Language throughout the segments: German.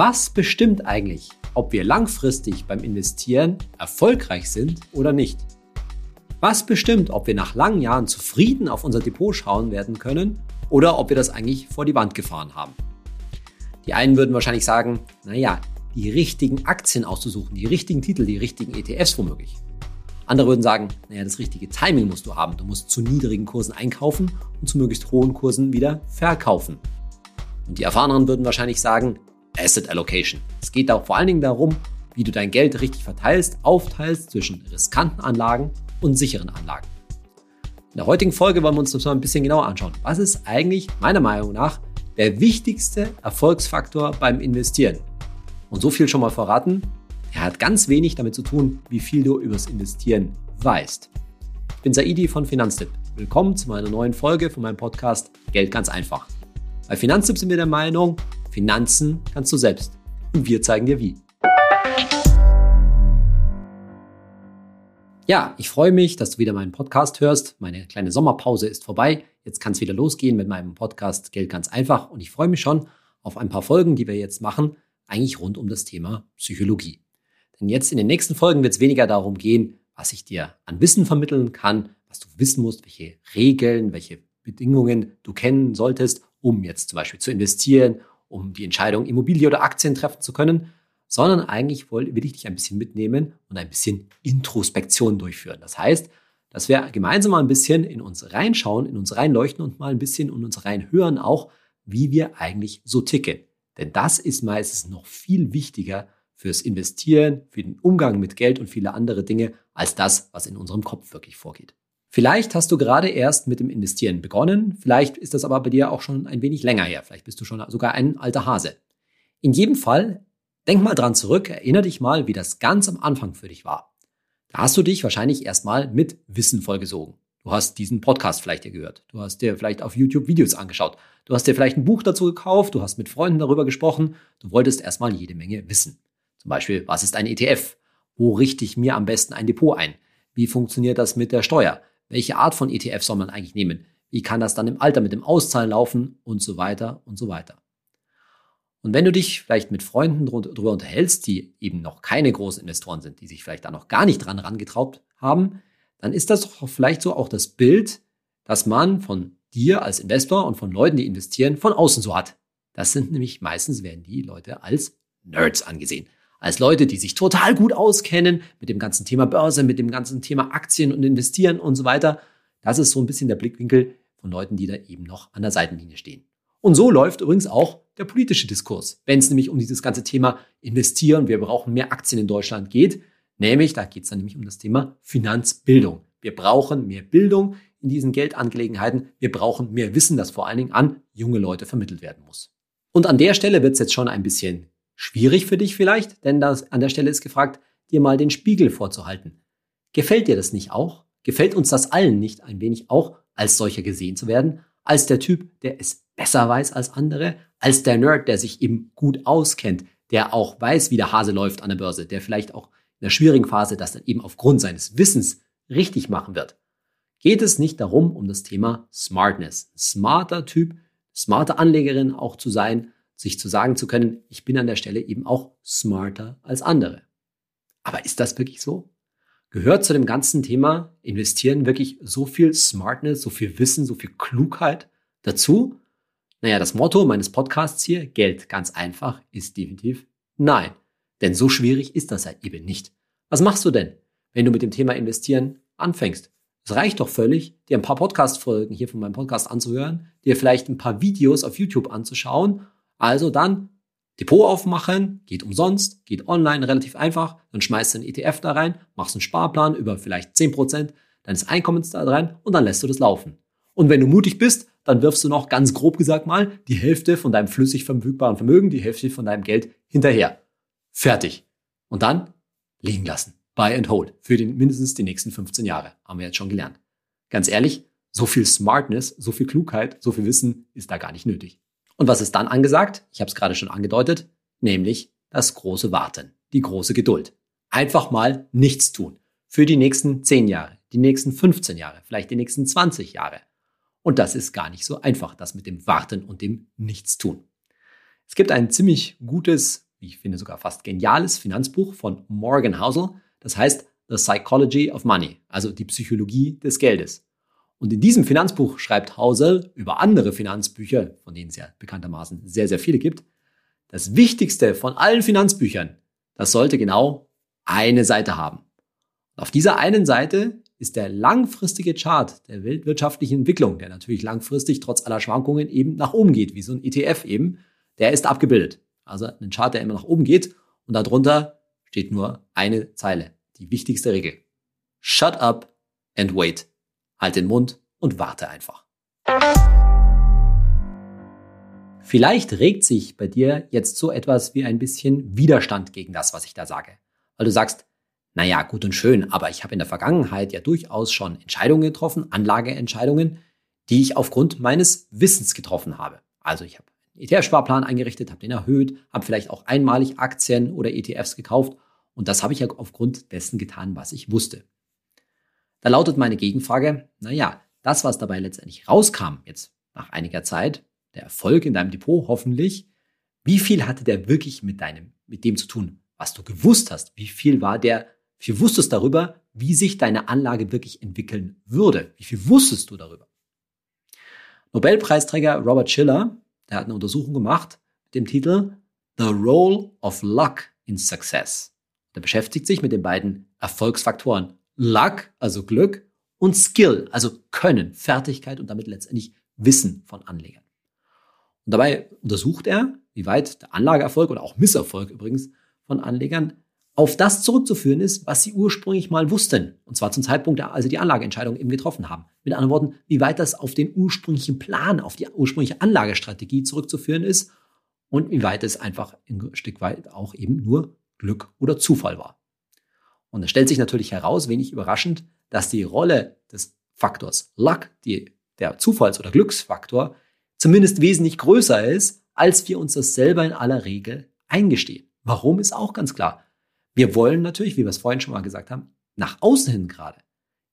Was bestimmt eigentlich, ob wir langfristig beim Investieren erfolgreich sind oder nicht? Was bestimmt, ob wir nach langen Jahren zufrieden auf unser Depot schauen werden können oder ob wir das eigentlich vor die Wand gefahren haben? Die einen würden wahrscheinlich sagen, naja, die richtigen Aktien auszusuchen, die richtigen Titel, die richtigen ETFs womöglich. Andere würden sagen, naja, das richtige Timing musst du haben. Du musst zu niedrigen Kursen einkaufen und zu möglichst hohen Kursen wieder verkaufen. Und die Erfahreneren würden wahrscheinlich sagen, Asset Allocation. Es geht da vor allen Dingen darum, wie du dein Geld richtig verteilst, aufteilst zwischen riskanten Anlagen und sicheren Anlagen. In der heutigen Folge wollen wir uns das mal ein bisschen genauer anschauen. Was ist eigentlich meiner Meinung nach der wichtigste Erfolgsfaktor beim Investieren? Und so viel schon mal verraten, er hat ganz wenig damit zu tun, wie viel du übers Investieren weißt. Ich bin Saidi von Finanztipp. Willkommen zu meiner neuen Folge von meinem Podcast Geld ganz einfach. Bei Finanztipp sind wir der Meinung, Finanzen kannst du selbst. Und wir zeigen dir wie. Ja, ich freue mich, dass du wieder meinen Podcast hörst. Meine kleine Sommerpause ist vorbei. Jetzt kann es wieder losgehen mit meinem Podcast Geld ganz einfach. Und ich freue mich schon auf ein paar Folgen, die wir jetzt machen, eigentlich rund um das Thema Psychologie. Denn jetzt in den nächsten Folgen wird es weniger darum gehen, was ich dir an Wissen vermitteln kann, was du wissen musst, welche Regeln, welche Bedingungen du kennen solltest, um jetzt zum Beispiel zu investieren, um die Entscheidung Immobilie oder Aktien treffen zu können, sondern eigentlich will, ich dich ein bisschen mitnehmen und ein bisschen Introspektion durchführen. Das heißt, dass wir gemeinsam mal ein bisschen in uns reinschauen, in uns reinleuchten und mal ein bisschen in uns reinhören auch, wie wir eigentlich so ticken. Denn das ist meistens noch viel wichtiger fürs Investieren, für den Umgang mit Geld und viele andere Dinge, als das, was in unserem Kopf wirklich vorgeht. Vielleicht hast du gerade erst mit dem Investieren begonnen, vielleicht ist das aber bei dir auch schon ein wenig länger her, vielleicht bist du schon sogar ein alter Hase. In jedem Fall Denk mal dran zurück, erinnere dich mal, wie das ganz am Anfang für dich war. Da hast du dich wahrscheinlich erstmal mit Wissen vollgesogen. Du hast diesen Podcast vielleicht hier gehört. Du hast dir vielleicht auf YouTube Videos angeschaut. Du hast dir vielleicht ein Buch dazu gekauft. Du hast mit Freunden darüber gesprochen. Du wolltest erstmal jede Menge wissen. Zum Beispiel, was ist ein ETF? Wo richte ich mir am besten ein Depot ein? Wie funktioniert das mit der Steuer? Welche Art von ETF soll man eigentlich nehmen? Wie kann das dann im Alter mit dem Auszahlen laufen? Und so weiter und so weiter. Und wenn du dich vielleicht mit Freunden darüber unterhältst, die eben noch keine großen Investoren sind, die sich vielleicht da noch gar nicht dran herangetraut haben, dann ist das doch vielleicht so auch das Bild, das man von dir als Investor und von Leuten, die investieren, von außen so hat. Das sind nämlich meistens werden die Leute als Nerds angesehen. Als Leute, die sich total gut auskennen mit dem ganzen Thema Börse, mit dem ganzen Thema Aktien und Investieren und so weiter. Das ist so ein bisschen der Blickwinkel von Leuten, die da eben noch an der Seitenlinie stehen. Und so läuft übrigens auch der politische Diskurs, wenn es nämlich um dieses ganze Thema Investieren, wir brauchen mehr Aktien in Deutschland geht. Nämlich, da geht es dann nämlich um das Thema Finanzbildung. Wir brauchen mehr Bildung in diesen Geldangelegenheiten. Wir brauchen mehr Wissen, das vor allen Dingen an junge Leute vermittelt werden muss. Und an der Stelle wird es jetzt schon ein bisschen schwierig für dich vielleicht, denn das, an der Stelle ist gefragt, dir mal den Spiegel vorzuhalten. Gefällt dir das nicht auch? Gefällt uns das allen nicht ein wenig auch, als solcher gesehen zu werden? Als der Typ, der es besser weiß als andere, als der Nerd, der sich eben gut auskennt, der auch weiß, wie der Hase läuft an der Börse, der vielleicht auch in der schwierigen Phase das dann eben aufgrund seines Wissens richtig machen wird. Geht es nicht darum, um das Thema Smartness. Smarter Typ, smarte Anlegerin auch zu sein, sich zu sagen zu können, ich bin an der Stelle eben auch smarter als andere. Aber ist das wirklich so? Gehört zu dem ganzen Thema Investieren wirklich so viel Smartness, so viel Wissen, so viel Klugheit dazu? Naja, das Motto meines Podcasts hier, Geld ganz einfach, ist definitiv nein. Denn so schwierig ist das ja eben nicht. Was machst du denn, wenn du mit dem Thema Investieren anfängst? Es reicht doch völlig, dir ein paar Podcast-Folgen hier von meinem Podcast anzuhören, dir vielleicht ein paar Videos auf YouTube anzuschauen. Also dann Depot aufmachen, geht umsonst, geht online, relativ einfach. Dann schmeißt du einen ETF da rein, machst einen Sparplan über vielleicht 10% deines Einkommens da rein und dann lässt du das laufen. Und wenn du mutig bist, dann wirfst du noch ganz grob gesagt mal die Hälfte von deinem flüssig verfügbaren Vermögen, die Hälfte von deinem Geld hinterher. Fertig. Und dann liegen lassen. Buy and hold. Für den, mindestens die nächsten 15 Jahre. Haben wir jetzt schon gelernt. Ganz ehrlich, so viel Smartness, so viel Klugheit, so viel Wissen ist da gar nicht nötig. Und was ist dann angesagt? Ich habe es gerade schon angedeutet, nämlich das große Warten, die große Geduld. Einfach mal nichts tun. Für die nächsten 10 Jahre, die nächsten 15 Jahre, vielleicht die nächsten 20 Jahre. Und das ist gar nicht so einfach, das mit dem Warten und dem Nichtstun. Es gibt ein ziemlich gutes ich finde sogar fast geniales Finanzbuch von Morgan Housel. Das heißt The Psychology of Money, also die Psychologie des Geldes. Und in diesem Finanzbuch schreibt Housel über andere Finanzbücher, von denen es ja bekanntermaßen sehr, sehr viele gibt. Das Wichtigste von allen Finanzbüchern, das sollte genau eine Seite haben. Und auf dieser einen Seite ist der langfristige Chart der weltwirtschaftlichen Entwicklung, der natürlich langfristig trotz aller Schwankungen eben nach oben geht, wie so ein ETF eben, der ist abgebildet. Also ein Chart, der immer nach oben geht und darunter steht nur eine Zeile, die wichtigste Regel. Shut up and wait. Halt den Mund und warte einfach. Vielleicht regt sich bei dir jetzt so etwas wie ein bisschen Widerstand gegen das, was ich da sage. Weil du sagst, naja, gut und schön, aber ich habe in der Vergangenheit ja durchaus schon Entscheidungen getroffen, Anlageentscheidungen, die ich aufgrund meines Wissens getroffen habe. Also ich habe einen ETF-Sparplan eingerichtet, habe den erhöht, habe vielleicht auch einmalig Aktien oder ETFs gekauft und das habe ich ja aufgrund dessen getan, was ich wusste. Da lautet meine Gegenfrage, naja, das, was dabei letztendlich rauskam, jetzt nach einiger Zeit, der Erfolg in deinem Depot hoffentlich, wie viel hatte der wirklich mit deinem, mit dem zu tun, was du gewusst hast? Wie viel war der wie viel wusstest darüber, wie sich deine Anlage wirklich entwickeln würde? Wie viel wusstest du darüber? Nobelpreisträger Robert Schiller, der hat eine Untersuchung gemacht mit dem Titel The Role of Luck in Success. Der beschäftigt sich mit den beiden Erfolgsfaktoren Luck, also Glück, und Skill, also Können, Fertigkeit und damit letztendlich Wissen von Anlegern. Und dabei untersucht er, wie weit der Anlageerfolg oder auch Misserfolg übrigens von Anlegern auf das zurückzuführen ist, was sie ursprünglich mal wussten. Und zwar zum Zeitpunkt, als sie die Anlageentscheidung eben getroffen haben. Mit anderen Worten, wie weit das auf den ursprünglichen Plan, auf die ursprüngliche Anlagestrategie zurückzuführen ist und wie weit es einfach ein Stück weit auch eben nur Glück oder Zufall war. Und es stellt sich natürlich heraus, wenig überraschend, dass die Rolle des Faktors Luck, die, der Zufalls- oder Glücksfaktor, zumindest wesentlich größer ist, als wir uns das selber in aller Regel eingestehen. Warum ist auch ganz klar. Wir wollen natürlich, wie wir es vorhin schon mal gesagt haben, nach außen hin gerade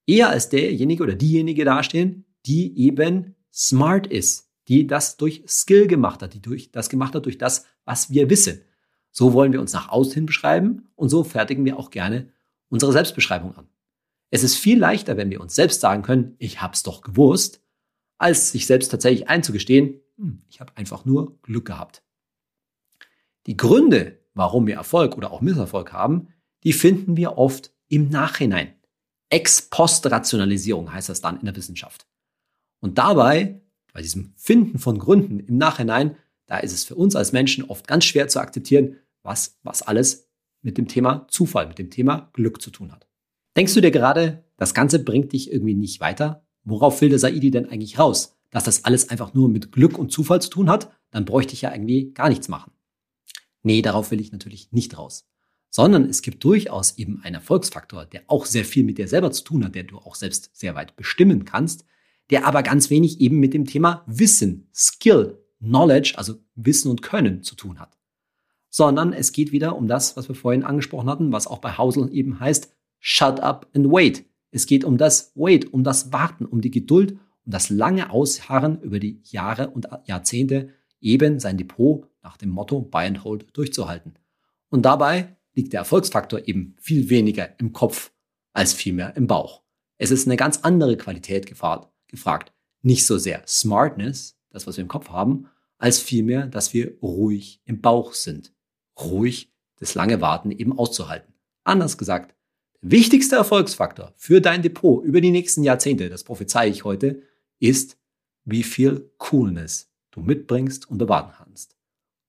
eher als derjenige oder diejenige dastehen, die eben smart ist, die das durch Skill gemacht hat, die durch das gemacht hat durch das, was wir wissen. So wollen wir uns nach außen hin beschreiben und so fertigen wir auch gerne unsere Selbstbeschreibung an. Es ist viel leichter, wenn wir uns selbst sagen können, ich hab's doch gewusst, als sich selbst tatsächlich einzugestehen, hm, ich habe einfach nur Glück gehabt. Die Gründe, warum wir Erfolg oder auch Misserfolg haben, die finden wir oft im Nachhinein. Ex-Post-Rationalisierung heißt das dann in der Wissenschaft. Und dabei, bei diesem Finden von Gründen im Nachhinein, da ist es für uns als Menschen oft ganz schwer zu akzeptieren, was, was alles mit dem Thema Zufall, mit dem Thema Glück zu tun hat. Denkst du dir gerade, das Ganze bringt dich irgendwie nicht weiter? Worauf will der Saidi denn eigentlich raus? Dass das alles einfach nur mit Glück und Zufall zu tun hat? Dann bräuchte ich ja irgendwie gar nichts machen. Nee, darauf will ich natürlich nicht raus. Sondern es gibt durchaus eben einen Erfolgsfaktor, der auch sehr viel mit dir selber zu tun hat, der du auch selbst sehr weit bestimmen kannst, der aber ganz wenig eben mit dem Thema Wissen, Skill, Knowledge, also Wissen und Können zu tun hat. Sondern es geht wieder um das, was wir vorhin angesprochen hatten, was auch bei Hausel eben heißt, shut up and wait. Es geht um das Wait, um das Warten, um die Geduld, um das lange Ausharren über die Jahre und Jahrzehnte, eben sein Depot nach dem Motto Buy and Hold durchzuhalten. Und dabei liegt der Erfolgsfaktor eben viel weniger im Kopf als vielmehr im Bauch. Es ist eine ganz andere Qualität gefragt. Nicht so sehr Smartness, das was wir im Kopf haben, als vielmehr, dass wir ruhig im Bauch sind. Ruhig das lange Warten eben auszuhalten. Anders gesagt, der wichtigste Erfolgsfaktor für dein Depot über die nächsten Jahrzehnte, das prophezei ich heute, ist, wie viel Coolness du mitbringst und bewahren kannst.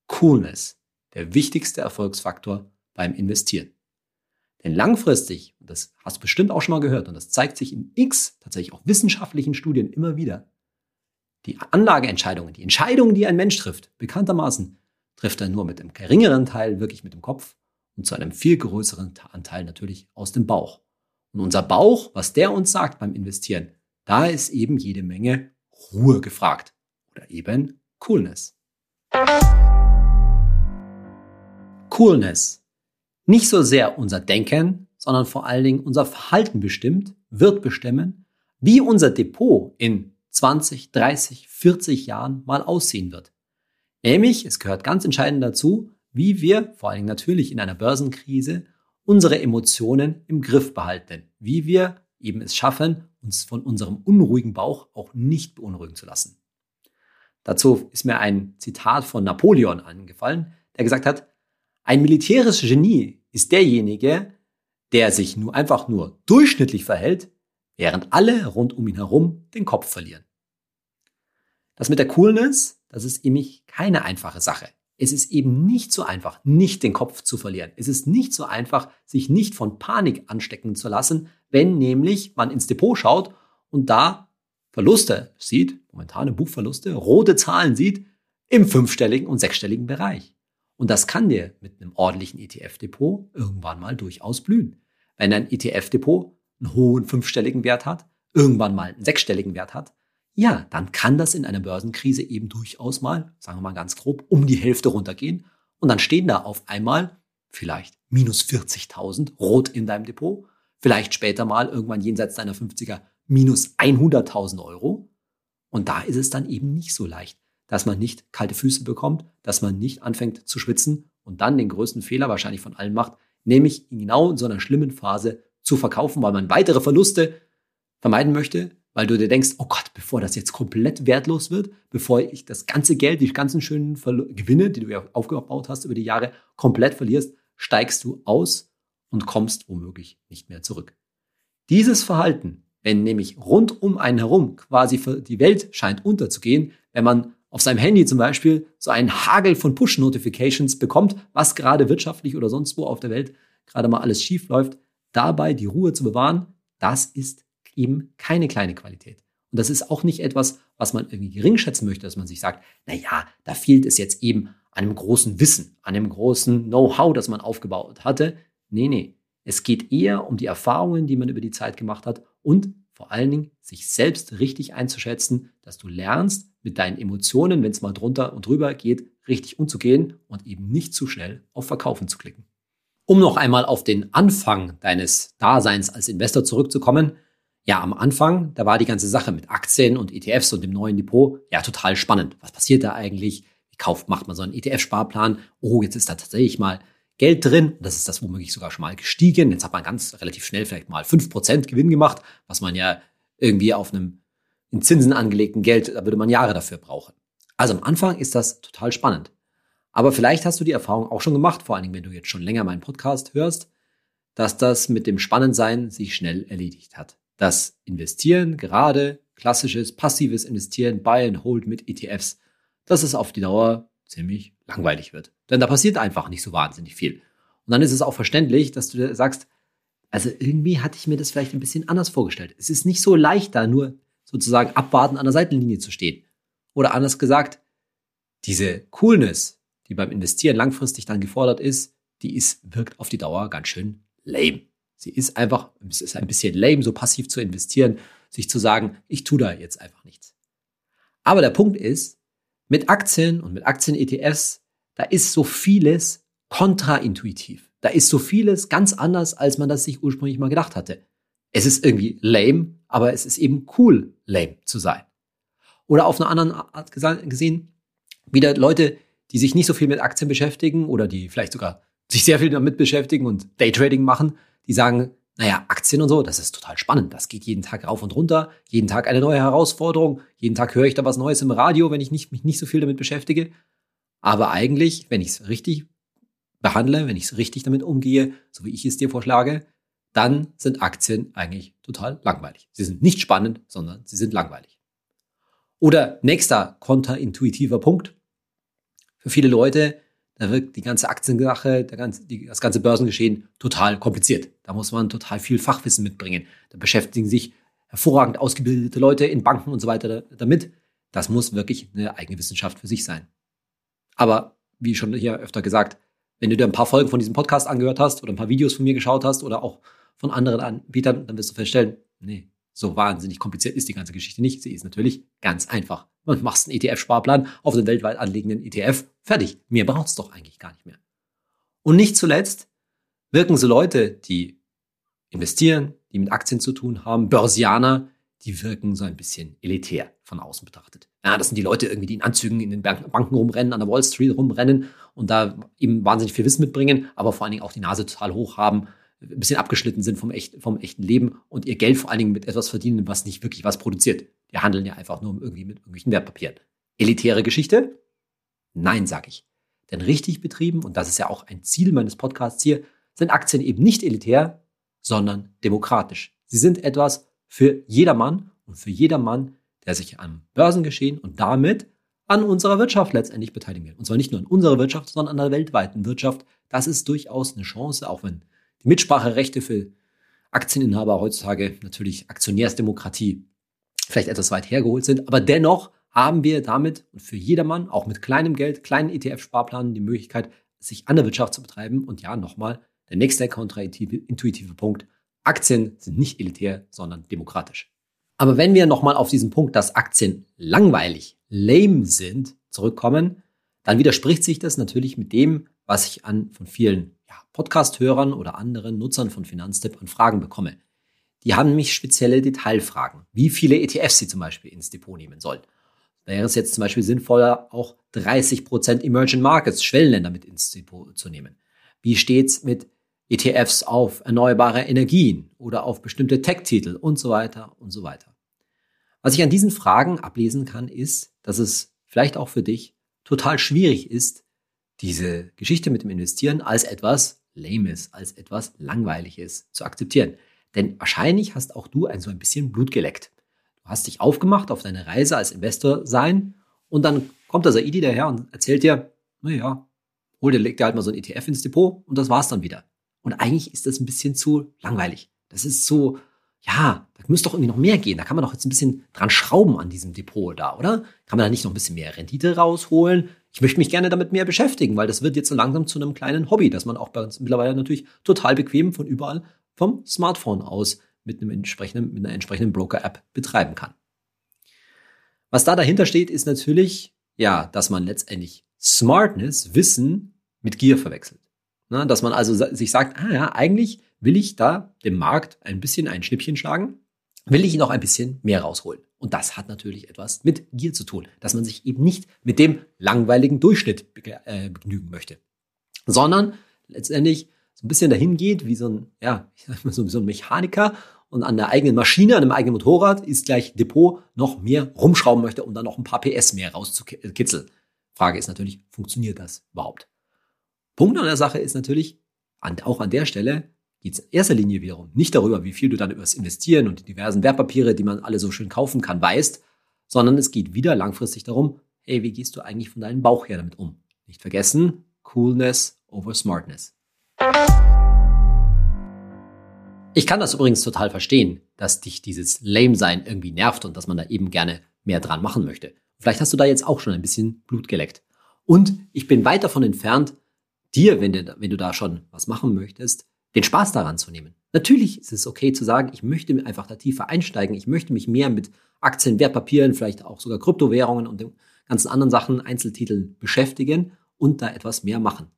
Coolness, der wichtigste Erfolgsfaktor beim Investieren. Denn langfristig, und das hast du bestimmt auch schon mal gehört, und das zeigt sich in x tatsächlich auch wissenschaftlichen Studien immer wieder, die Anlageentscheidungen, die Entscheidungen, die ein Mensch trifft, bekanntermaßen, trifft er nur mit einem geringeren Teil wirklich mit dem Kopf und zu einem viel größeren Anteil natürlich aus dem Bauch. Und unser Bauch, was der uns sagt beim Investieren, da ist eben jede Menge Ruhe gefragt oder eben Coolness. Coolness. Nicht so sehr unser Denken, sondern vor allen Dingen unser Verhalten bestimmt, wird bestimmen, wie unser Depot in 20, 30, 40 Jahren mal aussehen wird. Nämlich, es gehört ganz entscheidend dazu, wie wir, vor allen Dingen natürlich in einer Börsenkrise, unsere Emotionen im Griff behalten. Wie wir eben es schaffen, uns von unserem unruhigen Bauch auch nicht beunruhigen zu lassen. Dazu ist mir ein Zitat von Napoleon angefallen, der gesagt hat, ein militärisches Genie ist derjenige, der sich nur einfach nur durchschnittlich verhält, während alle rund um ihn herum den Kopf verlieren. Das mit der Coolness, das ist eben keine einfache Sache. Es ist eben nicht so einfach, nicht den Kopf zu verlieren. Es ist nicht so einfach, sich nicht von Panik anstecken zu lassen, wenn nämlich man ins Depot schaut und da Verluste sieht, momentane Buchverluste, rote Zahlen sieht im fünfstelligen und sechsstelligen Bereich. Und das kann dir mit einem ordentlichen ETF-Depot irgendwann mal durchaus blühen. Wenn ein ETF-Depot einen hohen fünfstelligen Wert hat, irgendwann mal einen sechsstelligen Wert hat, ja, dann kann das in einer Börsenkrise eben durchaus mal, sagen wir mal ganz grob, um die Hälfte runtergehen. Und dann stehen da auf einmal vielleicht minus 40.000 rot in deinem Depot, vielleicht später mal irgendwann jenseits deiner 50er minus 100.000 Euro. Und da ist es dann eben nicht so leicht, dass man nicht kalte Füße bekommt, dass man nicht anfängt zu schwitzen und dann den größten Fehler wahrscheinlich von allen macht, nämlich genau in so einer schlimmen Phase zu verkaufen, weil man weitere Verluste vermeiden möchte, weil du dir denkst, oh Gott, bevor das jetzt komplett wertlos wird, bevor ich das ganze Geld, die ganzen schönen Verlu Gewinne, die du ja aufgebaut hast über die Jahre, komplett verlierst, steigst du aus und kommst womöglich nicht mehr zurück. Dieses Verhalten, wenn nämlich rund um einen herum quasi die Welt scheint unterzugehen, wenn man auf seinem Handy zum Beispiel so einen Hagel von Push-Notifications bekommt, was gerade wirtschaftlich oder sonst wo auf der Welt gerade mal alles schief läuft, dabei die Ruhe zu bewahren, das ist eben keine kleine Qualität. Und das ist auch nicht etwas, was man irgendwie gering schätzen möchte, dass man sich sagt, na ja, da fehlt es jetzt eben an einem großen Wissen, an einem großen Know-how, das man aufgebaut hatte. Nee, nee. Es geht eher um die Erfahrungen, die man über die Zeit gemacht hat und vor allen Dingen sich selbst richtig einzuschätzen, dass du lernst, mit deinen Emotionen, wenn es mal drunter und drüber geht, richtig umzugehen und eben nicht zu schnell auf Verkaufen zu klicken. Um noch einmal auf den Anfang deines Daseins als Investor zurückzukommen, ja, am Anfang, da war die ganze Sache mit Aktien und ETFs und dem neuen Depot ja total spannend. Was passiert da eigentlich? Wie kauft, macht man so einen ETF-Sparplan? Oh, jetzt ist da tatsächlich mal Geld drin. Das ist das womöglich sogar schon mal gestiegen. Jetzt hat man ganz relativ schnell vielleicht mal fünf Prozent Gewinn gemacht, was man ja irgendwie auf einem in Zinsen angelegten Geld, da würde man Jahre dafür brauchen. Also am Anfang ist das total spannend. Aber vielleicht hast du die Erfahrung auch schon gemacht, vor allen Dingen, wenn du jetzt schon länger meinen Podcast hörst, dass das mit dem Spannendsein sich schnell erledigt hat. Das Investieren, gerade klassisches passives Investieren, Buy and Hold mit ETFs, dass es auf die Dauer ziemlich langweilig wird. Denn da passiert einfach nicht so wahnsinnig viel. Und dann ist es auch verständlich, dass du sagst, also irgendwie hatte ich mir das vielleicht ein bisschen anders vorgestellt. Es ist nicht so leicht, da nur sozusagen abwarten an der Seitenlinie zu stehen. Oder anders gesagt, diese Coolness, die beim Investieren langfristig dann gefordert ist, die ist, wirkt auf die Dauer ganz schön lame. Sie ist einfach, es ist ein bisschen lame, so passiv zu investieren, sich zu sagen, ich tue da jetzt einfach nichts. Aber der Punkt ist, mit Aktien und mit Aktien-ETFs, da ist so vieles kontraintuitiv. Da ist so vieles ganz anders, als man das sich ursprünglich mal gedacht hatte. Es ist irgendwie lame, aber es ist eben cool, lame zu sein. Oder auf einer anderen Art gesehen, wieder Leute, die sich nicht so viel mit Aktien beschäftigen oder die vielleicht sogar sich sehr viel damit beschäftigen und Daytrading machen, die sagen, naja, Aktien und so, das ist total spannend. Das geht jeden Tag rauf und runter, jeden Tag eine neue Herausforderung, jeden Tag höre ich da was Neues im Radio, wenn ich nicht, mich nicht so viel damit beschäftige. Aber eigentlich, wenn ich es richtig behandle, wenn ich es richtig damit umgehe, so wie ich es dir vorschlage, dann sind Aktien eigentlich total langweilig. Sie sind nicht spannend, sondern sie sind langweilig. Oder nächster kontraintuitiver Punkt. Für viele Leute, da wirkt die ganze Aktiensache, der ganze, die, das ganze Börsengeschehen total kompliziert. Da muss man total viel Fachwissen mitbringen. Da beschäftigen sich hervorragend ausgebildete Leute in Banken und so weiter damit. Das muss wirklich eine eigene Wissenschaft für sich sein. Aber wie schon hier öfter gesagt, wenn du dir ein paar Folgen von diesem Podcast angehört hast oder ein paar Videos von mir geschaut hast oder auch von anderen Anbietern, dann wirst du feststellen, nee, so wahnsinnig kompliziert ist die ganze Geschichte nicht. Sie ist natürlich ganz einfach. Man macht einen ETF-Sparplan auf den weltweit anliegenden ETF. Fertig. Mehr braucht es doch eigentlich gar nicht mehr. Und nicht zuletzt wirken so Leute, die investieren, die mit Aktien zu tun haben, Börsianer, die wirken so ein bisschen elitär von außen betrachtet. Ja, das sind die Leute irgendwie, die in Anzügen in den Banken rumrennen, an der Wall Street rumrennen und da eben wahnsinnig viel Wissen mitbringen, aber vor allen Dingen auch die Nase total hoch haben, ein bisschen abgeschnitten sind vom, echt, vom echten Leben und ihr Geld vor allen Dingen mit etwas verdienen, was nicht wirklich was produziert. Die handeln ja einfach nur irgendwie mit irgendwelchen Wertpapieren. Elitäre Geschichte? Nein, sage ich. Denn richtig betrieben, und das ist ja auch ein Ziel meines Podcasts hier, sind Aktien eben nicht elitär, sondern demokratisch. Sie sind etwas für jedermann und für jedermann, der sich am Börsengeschehen und damit an unserer Wirtschaft letztendlich beteiligen will. Und zwar nicht nur an unserer Wirtschaft, sondern an der weltweiten Wirtschaft. Das ist durchaus eine Chance, auch wenn die Mitspracherechte für Aktieninhaber heutzutage natürlich Aktionärsdemokratie vielleicht etwas weit hergeholt sind. Aber dennoch haben wir damit und für jedermann, auch mit kleinem Geld, kleinen ETF-Sparplanen, die Möglichkeit, sich an der Wirtschaft zu betreiben. Und ja, nochmal, der nächste kontraintuitive Punkt. Aktien sind nicht elitär, sondern demokratisch. Aber wenn wir nochmal auf diesen Punkt, dass Aktien langweilig, lame sind, zurückkommen, dann widerspricht sich das natürlich mit dem, was ich an von vielen ja, Podcast-Hörern oder anderen Nutzern von Finanztipp an Fragen bekomme. Die haben nämlich spezielle Detailfragen, wie viele ETFs sie zum Beispiel ins Depot nehmen sollen. Wäre es jetzt zum Beispiel sinnvoller, auch 30% Emerging Markets, Schwellenländer mit ins Depot zu nehmen. Wie steht's mit ETFs auf erneuerbare Energien oder auf bestimmte Tech-Titel und so weiter und so weiter. Was ich an diesen Fragen ablesen kann, ist, dass es vielleicht auch für dich total schwierig ist, diese Geschichte mit dem Investieren als etwas Lames, als etwas Langweiliges zu akzeptieren. Denn wahrscheinlich hast auch du ein so ein bisschen Blut geleckt. Du hast dich aufgemacht auf deine Reise als Investor sein und dann kommt der Saidi daher und erzählt dir, naja, hol dir, leg dir halt mal so ein ETF ins Depot und das war's dann wieder. Und eigentlich ist das ein bisschen zu langweilig. Das ist so, ja, da müsste doch irgendwie noch mehr gehen. Da kann man doch jetzt ein bisschen dran schrauben an diesem Depot da, oder? Kann man da nicht noch ein bisschen mehr Rendite rausholen? Ich möchte mich gerne damit mehr beschäftigen, weil das wird jetzt so langsam zu einem kleinen Hobby, das man auch bei uns mittlerweile natürlich total bequem von überall vom Smartphone aus mit, einem entsprechenden, mit einer entsprechenden Broker-App betreiben kann. Was da dahinter steht, ist natürlich, ja, dass man letztendlich Smartness, Wissen mit Gier verwechselt. Na, dass man also sich sagt, ah ja, eigentlich will ich da dem Markt ein bisschen ein Schnippchen schlagen, will ich noch ein bisschen mehr rausholen. Und das hat natürlich etwas mit Gier zu tun, dass man sich eben nicht mit dem langweiligen Durchschnitt äh, begnügen möchte, sondern letztendlich so ein bisschen dahin geht, wie so ein, ja, ich sag mal so, so ein Mechaniker und an der eigenen Maschine, an dem eigenen Motorrad ist gleich Depot noch mehr rumschrauben möchte, um dann noch ein paar PS mehr rauszukitzeln. Frage ist natürlich, funktioniert das überhaupt? Punkt an der Sache ist natürlich, auch an der Stelle geht es in erster Linie wiederum nicht darüber, wie viel du dann über das Investieren und die diversen Wertpapiere, die man alle so schön kaufen kann, weißt, sondern es geht wieder langfristig darum, hey, wie gehst du eigentlich von deinem Bauch her damit um? Nicht vergessen, Coolness over Smartness. Ich kann das übrigens total verstehen, dass dich dieses Lame-Sein irgendwie nervt und dass man da eben gerne mehr dran machen möchte. Vielleicht hast du da jetzt auch schon ein bisschen Blut geleckt. Und ich bin weit davon entfernt, dir, wenn du, wenn du da schon was machen möchtest, den Spaß daran zu nehmen. Natürlich ist es okay zu sagen, ich möchte einfach da tiefer einsteigen, ich möchte mich mehr mit Aktien, Wertpapieren, vielleicht auch sogar Kryptowährungen und den ganzen anderen Sachen, Einzeltiteln beschäftigen und da etwas mehr machen.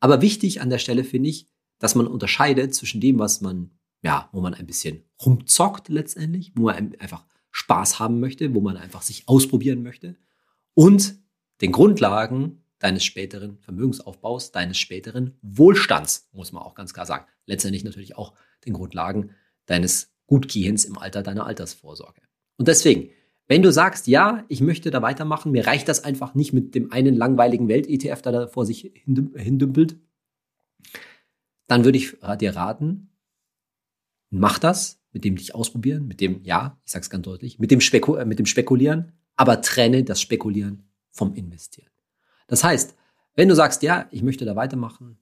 Aber wichtig an der Stelle finde ich, dass man unterscheidet zwischen dem, was man, ja, wo man ein bisschen rumzockt letztendlich, wo man einfach Spaß haben möchte, wo man einfach sich ausprobieren möchte und den Grundlagen deines späteren Vermögensaufbaus, deines späteren Wohlstands, muss man auch ganz klar sagen. Letztendlich natürlich auch den Grundlagen deines Gutgehens im Alter deiner Altersvorsorge. Und deswegen, wenn du sagst, ja, ich möchte da weitermachen, mir reicht das einfach nicht mit dem einen langweiligen Welt-ETF, der da vor sich hindümpelt, dann würde ich dir raten, mach das, mit dem dich ausprobieren, mit dem, ja, ich sag's ganz deutlich, mit dem, Speku äh, mit dem Spekulieren, aber trenne das Spekulieren vom Investieren. Das heißt, wenn du sagst, ja, ich möchte da weitermachen,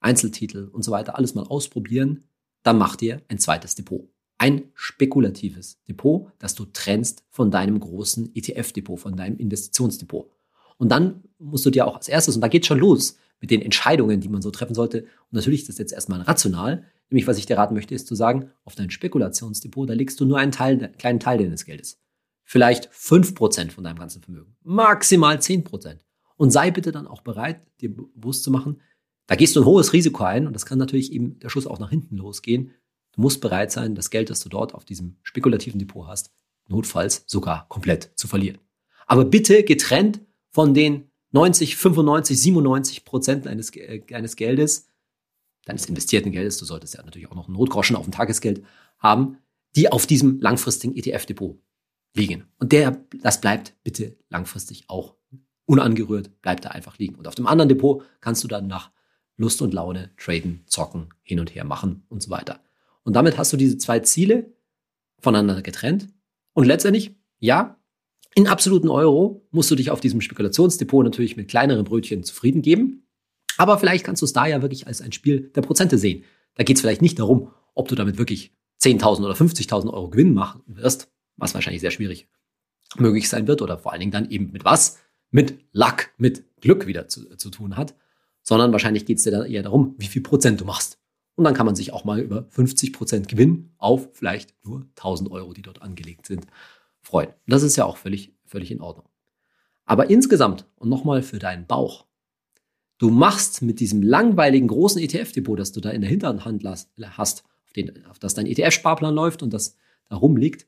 Einzeltitel und so weiter, alles mal ausprobieren, dann mach dir ein zweites Depot ein spekulatives Depot, das du trennst von deinem großen ETF-Depot, von deinem Investitionsdepot. Und dann musst du dir auch als erstes, und da geht schon los mit den Entscheidungen, die man so treffen sollte. Und natürlich ist das jetzt erstmal rational. Nämlich, was ich dir raten möchte, ist zu sagen, auf dein Spekulationsdepot, da legst du nur einen Teil, einen kleinen Teil deines Geldes. Vielleicht fünf Prozent von deinem ganzen Vermögen. Maximal zehn Prozent. Und sei bitte dann auch bereit, dir bewusst zu machen, da gehst du ein hohes Risiko ein und das kann natürlich eben der Schuss auch nach hinten losgehen. Du musst bereit sein, das Geld, das du dort auf diesem spekulativen Depot hast, notfalls sogar komplett zu verlieren. Aber bitte getrennt von den 90, 95, 97 Prozent deines, äh, deines Geldes, deines investierten Geldes, du solltest ja natürlich auch noch einen Notgroschen auf dem Tagesgeld haben, die auf diesem langfristigen ETF-Depot liegen. Und der, das bleibt bitte langfristig auch unangerührt, bleibt da einfach liegen. Und auf dem anderen Depot kannst du dann nach Lust und Laune traden, zocken, hin und her machen und so weiter. Und damit hast du diese zwei Ziele voneinander getrennt. Und letztendlich, ja, in absoluten Euro musst du dich auf diesem Spekulationsdepot natürlich mit kleineren Brötchen zufrieden geben. Aber vielleicht kannst du es da ja wirklich als ein Spiel der Prozente sehen. Da geht es vielleicht nicht darum, ob du damit wirklich 10.000 oder 50.000 Euro Gewinn machen wirst, was wahrscheinlich sehr schwierig möglich sein wird oder vor allen Dingen dann eben mit was? Mit Luck, mit Glück wieder zu, zu tun hat, sondern wahrscheinlich geht es dir dann eher darum, wie viel Prozent du machst. Und dann kann man sich auch mal über 50 Prozent Gewinn auf vielleicht nur 1000 Euro, die dort angelegt sind, freuen. Das ist ja auch völlig, völlig in Ordnung. Aber insgesamt und nochmal für deinen Bauch. Du machst mit diesem langweiligen großen ETF-Depot, das du da in der Hinterhand hast, auf, den, auf das dein ETF-Sparplan läuft und das da rumliegt,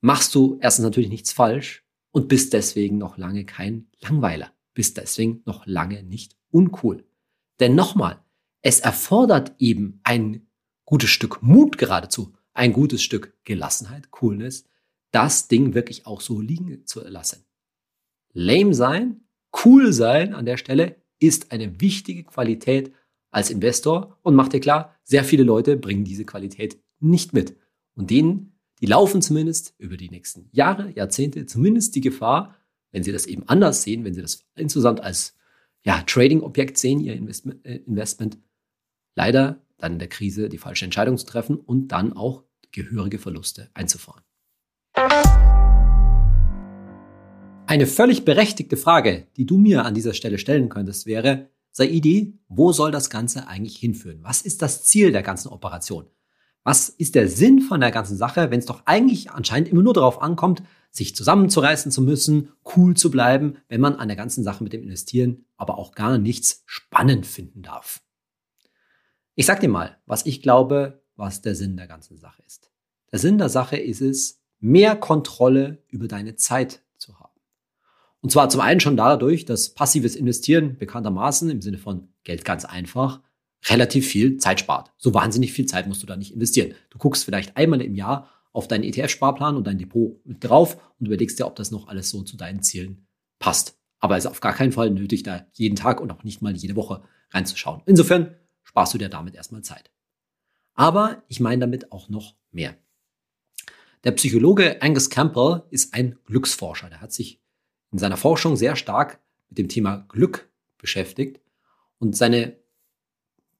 machst du erstens natürlich nichts falsch und bist deswegen noch lange kein Langweiler. Bist deswegen noch lange nicht uncool. Denn nochmal, es erfordert eben ein gutes Stück Mut geradezu, ein gutes Stück Gelassenheit, Coolness, das Ding wirklich auch so liegen zu lassen. Lame sein, cool sein an der Stelle ist eine wichtige Qualität als Investor und macht dir klar, sehr viele Leute bringen diese Qualität nicht mit. Und denen, die laufen zumindest über die nächsten Jahre, Jahrzehnte zumindest die Gefahr, wenn sie das eben anders sehen, wenn sie das insgesamt als ja, Trading-Objekt sehen, ihr äh, Investment, leider dann in der Krise die falsche Entscheidung zu treffen und dann auch gehörige Verluste einzufahren. Eine völlig berechtigte Frage, die du mir an dieser Stelle stellen könntest, wäre, Saidi, wo soll das Ganze eigentlich hinführen? Was ist das Ziel der ganzen Operation? Was ist der Sinn von der ganzen Sache, wenn es doch eigentlich anscheinend immer nur darauf ankommt, sich zusammenzureißen zu müssen, cool zu bleiben, wenn man an der ganzen Sache mit dem Investieren aber auch gar nichts spannend finden darf? Ich sag dir mal, was ich glaube, was der Sinn der ganzen Sache ist. Der Sinn der Sache ist es, mehr Kontrolle über deine Zeit. Und zwar zum einen schon dadurch, dass passives Investieren bekanntermaßen im Sinne von Geld ganz einfach relativ viel Zeit spart. So wahnsinnig viel Zeit musst du da nicht investieren. Du guckst vielleicht einmal im Jahr auf deinen ETF-Sparplan und dein Depot mit drauf und überlegst dir, ob das noch alles so zu deinen Zielen passt. Aber es ist auf gar keinen Fall nötig, da jeden Tag und auch nicht mal jede Woche reinzuschauen. Insofern sparst du dir damit erstmal Zeit. Aber ich meine damit auch noch mehr. Der Psychologe Angus Campbell ist ein Glücksforscher. Der hat sich in seiner Forschung sehr stark mit dem Thema Glück beschäftigt. Und seine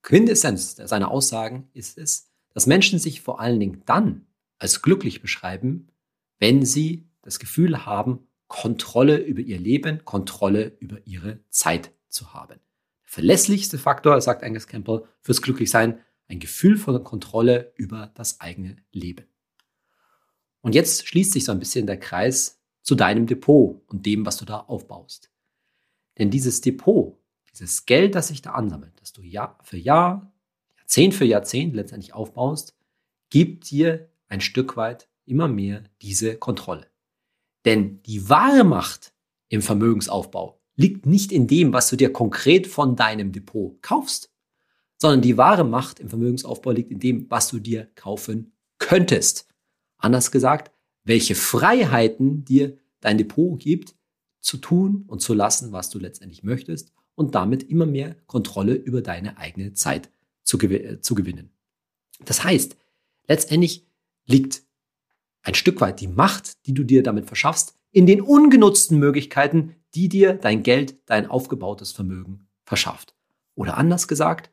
Quintessenz seiner Aussagen ist es, dass Menschen sich vor allen Dingen dann als glücklich beschreiben, wenn sie das Gefühl haben, Kontrolle über ihr Leben, Kontrolle über ihre Zeit zu haben. Der verlässlichste Faktor, sagt Angus Campbell, fürs Glücklichsein, ein Gefühl von Kontrolle über das eigene Leben. Und jetzt schließt sich so ein bisschen der Kreis zu deinem Depot und dem, was du da aufbaust. Denn dieses Depot, dieses Geld, das sich da ansammelt, das du Jahr für Jahr, Jahrzehnt für Jahrzehnt letztendlich aufbaust, gibt dir ein Stück weit immer mehr diese Kontrolle. Denn die wahre Macht im Vermögensaufbau liegt nicht in dem, was du dir konkret von deinem Depot kaufst, sondern die wahre Macht im Vermögensaufbau liegt in dem, was du dir kaufen könntest. Anders gesagt, welche Freiheiten dir dein Depot gibt, zu tun und zu lassen, was du letztendlich möchtest und damit immer mehr Kontrolle über deine eigene Zeit zu, gew zu gewinnen. Das heißt, letztendlich liegt ein Stück weit die Macht, die du dir damit verschaffst, in den ungenutzten Möglichkeiten, die dir dein Geld, dein aufgebautes Vermögen verschafft. Oder anders gesagt,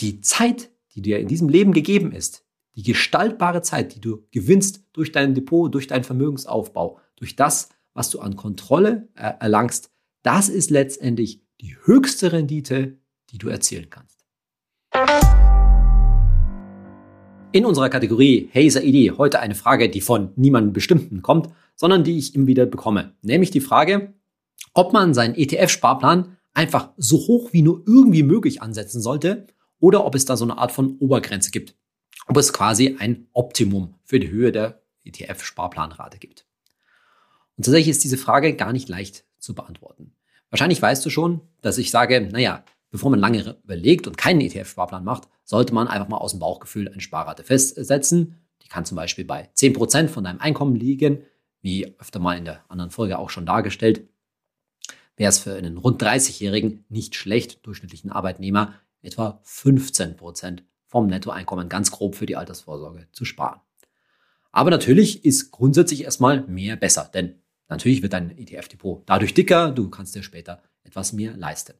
die Zeit, die dir in diesem Leben gegeben ist, die gestaltbare Zeit, die du gewinnst durch dein Depot, durch deinen Vermögensaufbau, durch das, was du an Kontrolle äh, erlangst, das ist letztendlich die höchste Rendite, die du erzielen kannst. In unserer Kategorie Hey Saidi heute eine Frage, die von niemandem Bestimmten kommt, sondern die ich immer wieder bekomme. Nämlich die Frage, ob man seinen ETF-Sparplan einfach so hoch wie nur irgendwie möglich ansetzen sollte oder ob es da so eine Art von Obergrenze gibt ob es quasi ein Optimum für die Höhe der ETF-Sparplanrate gibt. Und tatsächlich ist diese Frage gar nicht leicht zu beantworten. Wahrscheinlich weißt du schon, dass ich sage, naja, bevor man lange überlegt und keinen ETF-Sparplan macht, sollte man einfach mal aus dem Bauchgefühl eine Sparrate festsetzen. Die kann zum Beispiel bei 10% von deinem Einkommen liegen, wie öfter mal in der anderen Folge auch schon dargestellt. Wäre es für einen rund 30-Jährigen nicht schlecht, durchschnittlichen Arbeitnehmer etwa 15% vom Nettoeinkommen ganz grob für die Altersvorsorge zu sparen. Aber natürlich ist grundsätzlich erstmal mehr besser, denn natürlich wird dein ETF-Depot dadurch dicker, du kannst dir später etwas mehr leisten.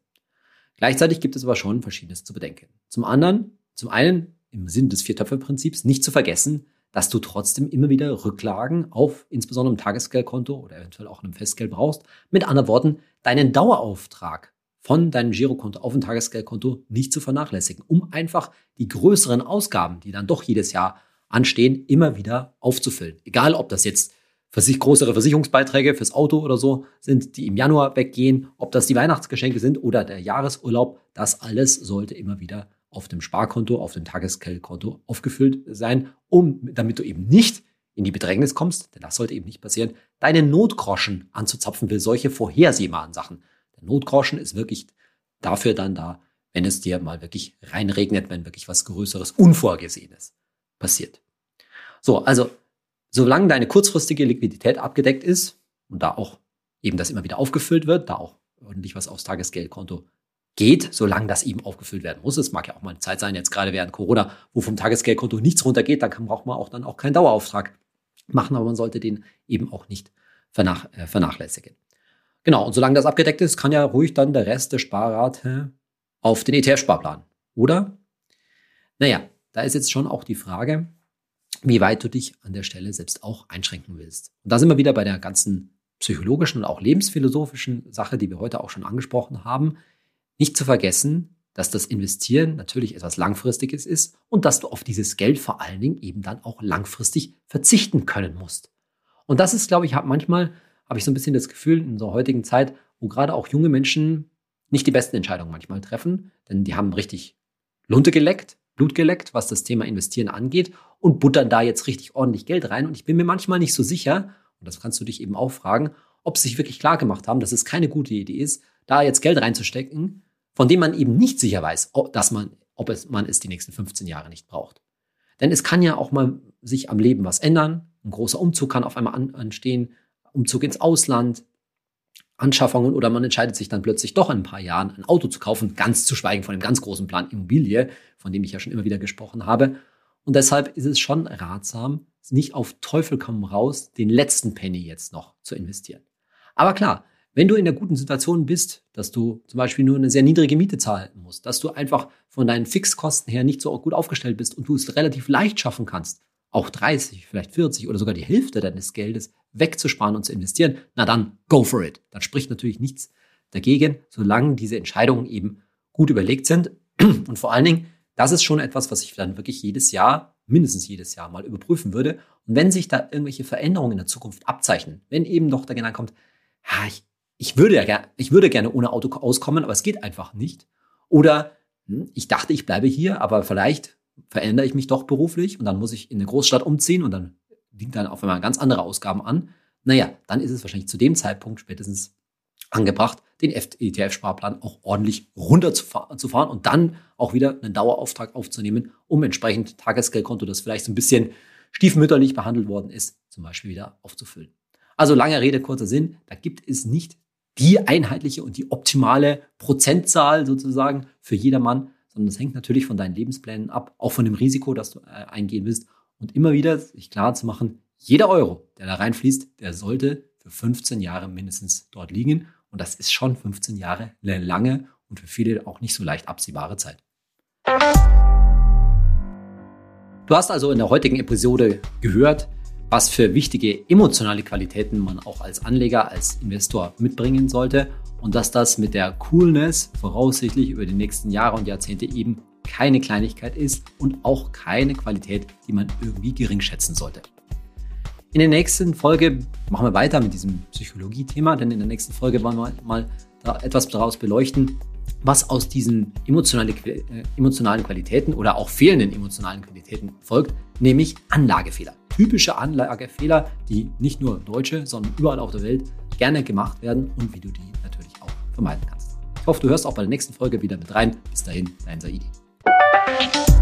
Gleichzeitig gibt es aber schon Verschiedenes zu bedenken. Zum anderen, zum einen im Sinn des Viertöpfe-Prinzips nicht zu vergessen, dass du trotzdem immer wieder Rücklagen auf insbesondere einem Tagesgeldkonto oder eventuell auch einem Festgeld brauchst. Mit anderen Worten, deinen Dauerauftrag von deinem Girokonto auf ein Tagesgeldkonto nicht zu vernachlässigen, um einfach die größeren Ausgaben, die dann doch jedes Jahr anstehen, immer wieder aufzufüllen. Egal, ob das jetzt für sich größere Versicherungsbeiträge fürs Auto oder so sind, die im Januar weggehen, ob das die Weihnachtsgeschenke sind oder der Jahresurlaub, das alles sollte immer wieder auf dem Sparkonto, auf dem Tagesgeldkonto aufgefüllt sein, um, damit du eben nicht in die Bedrängnis kommst, denn das sollte eben nicht passieren, deine Notgroschen anzuzapfen für solche vorhersehbaren Sachen. Der Notgroschen ist wirklich dafür dann da, wenn es dir mal wirklich reinregnet, wenn wirklich was Größeres, Unvorgesehenes passiert. So, also solange deine kurzfristige Liquidität abgedeckt ist und da auch eben das immer wieder aufgefüllt wird, da auch ordentlich was aufs Tagesgeldkonto geht, solange das eben aufgefüllt werden muss. Es mag ja auch mal eine Zeit sein, jetzt gerade während Corona, wo vom Tagesgeldkonto nichts runtergeht, dann kann, braucht man auch dann auch keinen Dauerauftrag machen, aber man sollte den eben auch nicht vernach, äh, vernachlässigen. Genau, und solange das abgedeckt ist, kann ja ruhig dann der Rest der Sparrate auf den ETF-Sparplan, oder? Naja, da ist jetzt schon auch die Frage, wie weit du dich an der Stelle selbst auch einschränken willst. Und da sind wir wieder bei der ganzen psychologischen und auch lebensphilosophischen Sache, die wir heute auch schon angesprochen haben. Nicht zu vergessen, dass das Investieren natürlich etwas Langfristiges ist und dass du auf dieses Geld vor allen Dingen eben dann auch langfristig verzichten können musst. Und das ist, glaube ich, manchmal habe ich so ein bisschen das Gefühl in unserer heutigen Zeit, wo gerade auch junge Menschen nicht die besten Entscheidungen manchmal treffen, denn die haben richtig Lunte geleckt, Blut geleckt, was das Thema Investieren angeht und buttern da jetzt richtig ordentlich Geld rein. Und ich bin mir manchmal nicht so sicher, und das kannst du dich eben auch fragen, ob sie sich wirklich klar gemacht haben, dass es keine gute Idee ist, da jetzt Geld reinzustecken, von dem man eben nicht sicher weiß, ob, dass man, ob es, man es die nächsten 15 Jahre nicht braucht. Denn es kann ja auch mal sich am Leben was ändern. Ein großer Umzug kann auf einmal an, anstehen, Umzug ins Ausland, Anschaffungen oder man entscheidet sich dann plötzlich doch in ein paar Jahren ein Auto zu kaufen, ganz zu schweigen von dem ganz großen Plan Immobilie, von dem ich ja schon immer wieder gesprochen habe. Und deshalb ist es schon ratsam, nicht auf Teufel komm raus, den letzten Penny jetzt noch zu investieren. Aber klar, wenn du in der guten Situation bist, dass du zum Beispiel nur eine sehr niedrige Miete zahlen musst, dass du einfach von deinen Fixkosten her nicht so gut aufgestellt bist und du es relativ leicht schaffen kannst, auch 30, vielleicht 40 oder sogar die Hälfte deines Geldes wegzusparen und zu investieren, na dann go for it. Dann spricht natürlich nichts dagegen, solange diese Entscheidungen eben gut überlegt sind. Und vor allen Dingen, das ist schon etwas, was ich dann wirklich jedes Jahr, mindestens jedes Jahr mal überprüfen würde. Und wenn sich da irgendwelche Veränderungen in der Zukunft abzeichnen, wenn eben doch der Gedanke kommt, ja, ich, ich würde ja gerne, ich würde gerne ohne Auto auskommen, aber es geht einfach nicht. Oder hm, ich dachte, ich bleibe hier, aber vielleicht verändere ich mich doch beruflich und dann muss ich in eine Großstadt umziehen und dann liegen dann auf einmal ganz andere Ausgaben an. Naja, dann ist es wahrscheinlich zu dem Zeitpunkt spätestens angebracht, den ETF-Sparplan auch ordentlich runterzufahren und dann auch wieder einen Dauerauftrag aufzunehmen, um entsprechend Tagesgeldkonto, das vielleicht so ein bisschen stiefmütterlich behandelt worden ist, zum Beispiel wieder aufzufüllen. Also lange Rede, kurzer Sinn, da gibt es nicht die einheitliche und die optimale Prozentzahl sozusagen für jedermann, sondern es hängt natürlich von deinen Lebensplänen ab, auch von dem Risiko, das du äh, eingehen willst und immer wieder sich klar zu machen, jeder Euro, der da reinfließt, der sollte für 15 Jahre mindestens dort liegen. Und das ist schon 15 Jahre eine lange und für viele auch nicht so leicht absehbare Zeit. Du hast also in der heutigen Episode gehört, was für wichtige emotionale Qualitäten man auch als Anleger, als Investor mitbringen sollte und dass das mit der Coolness voraussichtlich über die nächsten Jahre und Jahrzehnte eben keine Kleinigkeit ist und auch keine Qualität, die man irgendwie gering schätzen sollte. In der nächsten Folge machen wir weiter mit diesem Psychologie-Thema, denn in der nächsten Folge wollen wir mal etwas daraus beleuchten, was aus diesen emotionale, äh, emotionalen Qualitäten oder auch fehlenden emotionalen Qualitäten folgt, nämlich Anlagefehler. typische Anlagefehler, die nicht nur Deutsche, sondern überall auf der Welt gerne gemacht werden und wie du die natürlich auch vermeiden kannst. Ich hoffe, du hörst auch bei der nächsten Folge wieder mit rein. Bis dahin, dein Saidi. you